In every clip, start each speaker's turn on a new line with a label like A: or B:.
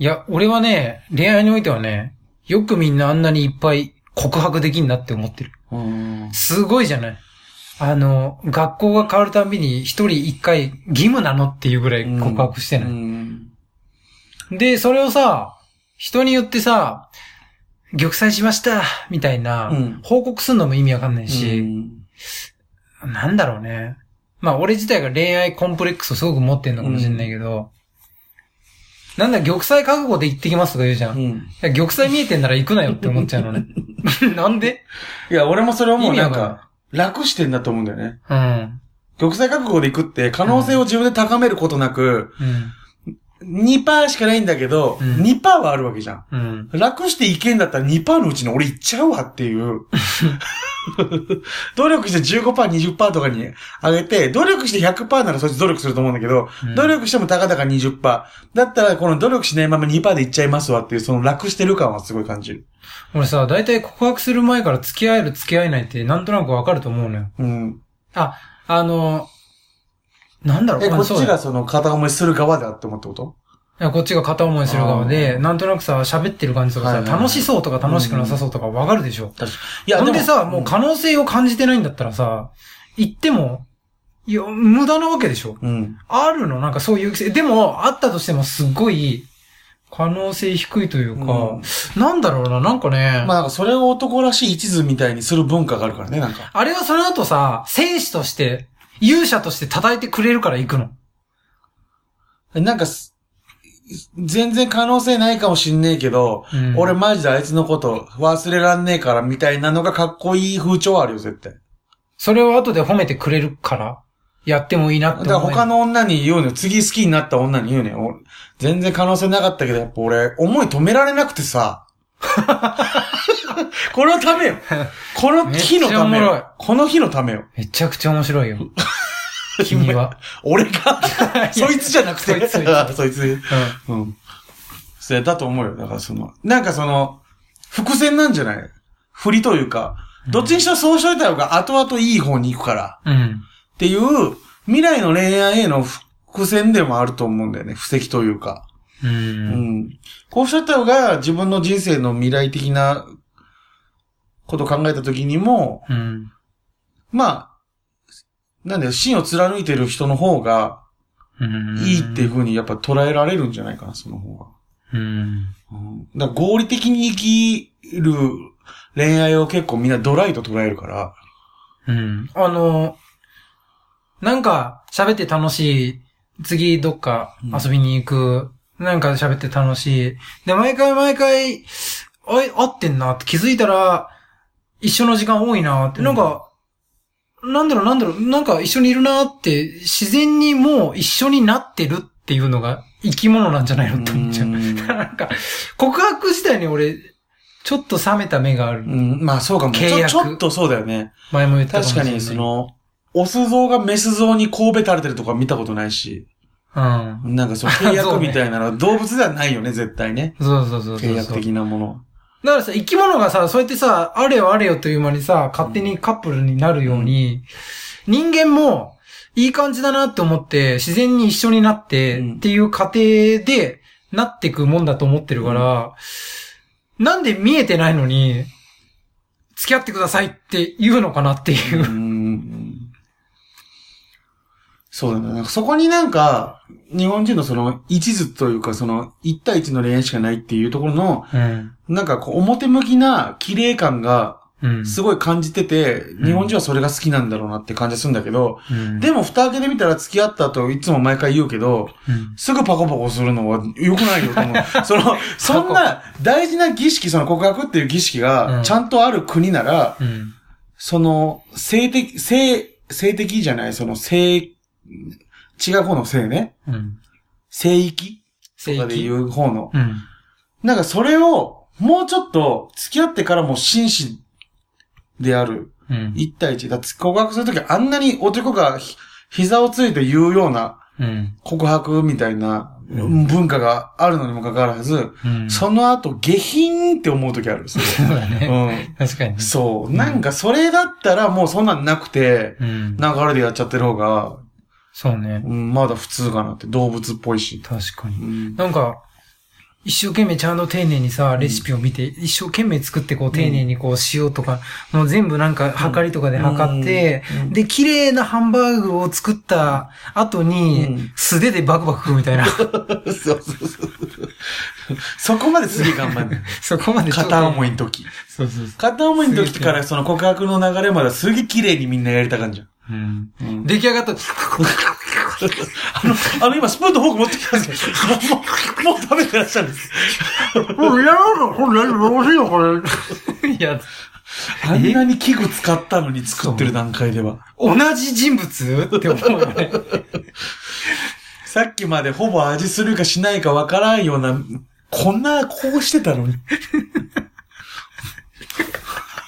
A: いや、俺はね、恋愛においてはね、よくみんなあんなにいっぱい告白できんなって思ってる。
B: うん。
A: すごいじゃないあの、学校が変わるたびに一人一回義務なのっていうぐらい告白して
B: う
A: ない。
B: ん。
A: で、それをさ、人によってさ、玉砕しましたみたいな、
B: うん
A: 報告するのも意味わかんないし、
B: うん
A: なんだろうね。まあ俺自体が恋愛コンプレックスをすごく持ってんのかもしれないけど、なんだ、玉砕覚悟で行ってきますとか言うじゃん。い
B: うん。
A: や、玉砕見えてんなら行くなよって思っちゃうのね。なんで？
B: いや、俺もそれをもうなん
A: か
B: 楽してんだと思うんだよね。
A: うん。
B: 玉砕覚悟で行くって、可能性を自分で高めることなく、
A: うん。
B: 2%しかないんだけど、
A: うん
B: 2%はあるわけじゃん。
A: うん。
B: 楽していけんだったら2%のうちに俺行っちゃうわっていう。努力して15%、20%とかに上げて、努力して100%ならそいつ努力すると思うんだけど、
A: うん
B: 努力してもたかだか20%。だったらこの努力しないまま2%でいっちゃいますわっていう、その楽してる感はすごい感じる。
A: 俺さ、だいたい告白する前から付き合える付き合えないってなんとなくわかると思うのよ。
B: うん。
A: あ、あの、なんだろう、
B: え、こっちがその片思いする側だって思ってこと？
A: こっちが片思いする側
B: あ
A: で、
B: ー
A: なんとなくさ、喋ってる感じとかさ、
B: はいはいはい
A: 楽しそうとか楽しくなさそうとかわかるでしょ？
B: いや、
A: ほんでさ、
B: も
A: もう可能性を感じてないんだったらさ、言っても、いや、無駄なわけでしょ？
B: うん。
A: あるの？なんかそういう癖。でも、あったとしてもすっごい、可能性低いというか、
B: うん
A: なんだろうな、なんかね、
B: まあなんかそれを男らしい一途みたいにする文化があるからね、なんか。
A: あれはその後さ、戦士として、勇者として叩いてくれるから行くの。
B: なんかす、全然可能性ないかもしんねえけど、
A: うん
B: 俺マジであいつのこと忘れらんねえからみたいなのがかっこいい風潮あるよ、絶対。
A: それを後で褒めてくれるから、やってもいいなっ
B: だから
A: て。
B: 他の女に言うのよ。次好きになった女に言うのよ。俺全然可能性なかったけど、やっぱ俺、思い止められなくてさ。このためよ。この日のためよ。この日のためよ。
A: めちゃくちゃ面白いよ。君は？
B: 俺が、そいつじゃなくて。
A: そいつそいつ
B: あそいつ。うん。それだと思うよ。だからその、なんかその、伏線なんじゃない？振りというか、どっちにしろそうしといた方が後々いい方に行くから。
A: うん。うん。
B: っていう、未来の恋愛への伏線でもあると思うんだよね。布石というか。
A: う。
B: うんん。こうしといた方が自分の人生の未来的なことを考えた時にも、
A: うん。
B: まあ、なんだよ、芯を貫いてる人の方が
A: うん。
B: いいっていう風にやっぱ捉えられるんじゃないかな、その方が。
A: うん。
B: うん。だから合理的に生きる恋愛を結構みんなドライと捉えるから。
A: うん。あの、なんか喋って楽しい。次どっか遊びに行く。なんか喋って楽しい。で、毎回毎回、あい、合ってんなって気づいたら、一緒の時間多いなって、なんか、なんだろうなんだろう、なんか一緒にいるなって、自然にもう一緒になってるっていうのが生き物なんじゃないのって思っちゃう。
B: うん
A: なんか、告白自体に俺、ちょっと冷めた目がある。
B: うん、まあそうかも。ちょ
A: 契約
B: ちょっとそうだよね。
A: 前も言ったかも。
B: 確かに、そ、の、オス像がメス像に神戸垂れてるとか見たことないし、
A: うん。
B: なんかその 契約
A: ね
B: みたいなのは動物ではないよね、絶対ね。
A: そうそうそうそう
B: 契約的なもの。
A: だからさ、生き物がさ、そうやってさ、あれよあれよという間にさ、勝手にカップルになるように、人間も、いい感じだなって思って、自然に一緒になって、
B: うん。
A: っていう過程で、なっていくもんだと思ってるから、なんで見えてないのに、付き合ってくださいって言うのかなっていう。う。
B: んそうだね。なんかそこになんか、日本人のその、一途というか、その、一対一の恋愛しかないっていうところの、
A: うん。
B: なんかこう、表向きな綺麗感が、
A: うん。
B: すごい感じてて、
A: ん
B: 日本人はそれが好きなんだろうなって感じするんだけど、
A: うん、
B: でも蓋開けてみたら付き合った後、いつも毎回言うけど、
A: うん、
B: すぐパコパコするのは良くないよと思う。その、そんな大事な儀式、その告白っていう儀式
A: う
B: が
A: ん
B: ちゃんとある国なら、
A: うん。
B: その、性的、性、性的じゃない、その性、違う方の性ね。
A: うん。
B: 聖域
A: 正
B: とかで言
A: 義。
B: う方の。
A: うん。
B: なんかそれを、もうちょっと付き合ってからも紳士である。
A: うん。
B: 一対一。だって告白するときあんなに男がひ膝をついて言うような
A: うん。
B: 告白みたいな
A: うん
B: 文化があるのにもかかわらず、
A: うん。
B: その後下品って思うときある。そ
A: そうだね。
B: れ
A: 確かに
B: うん。。そう。なんかそれだったらもうそんなんなくて、
A: うん。
B: 流れでやっちゃってる方が、
A: そうね。
B: うん、まだ普通かなって動物っぽいし。
A: 確かに。
B: うん。
A: なんか、一生懸命ちゃんと丁寧にさ、レシピを見て、一生懸命作ってこう丁寧にこう塩とか、もう全部なんか測りとかで測って、
B: うん
A: で、綺麗なハンバーグを作った後に、
B: うん
A: 素手でバクバク食うみたいな。
B: そうそうそう。そこまですげえ頑張んね
A: そこまで
B: 片思いの時。
A: そうそうそ
B: 片思いの時からその告白の流れまですげえ綺麗にみんなやりたかんじゃん。
A: 出来上がった。
B: あの、あの今スプーンとフォーク持ってきたんですけど、もう、もう食べてらっしゃるんです。
A: もうやろうか、これ、どうしよう、これ。いや、
B: あんなに器具使ったのに作ってる段階では。
A: 同じ人物？って思うよね。
B: さっきまでほぼ味するかしないかわからんような、こんな、こうしてたのに。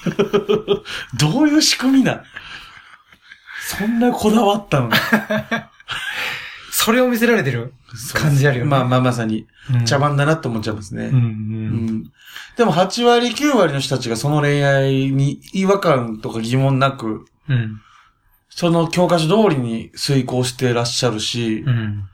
B: どういう仕組みな？そんなこだわったの？に。
A: それを見せられてる感じあるよね。
B: まあまあまさに、
A: うん
B: 茶番だなって思っちゃいますね。
A: う
B: んでも8割、9割の人たちがその恋愛に違和感とか疑問なく、
A: うん。
B: その教科書通りに遂行してらっしゃるし
A: う、ん。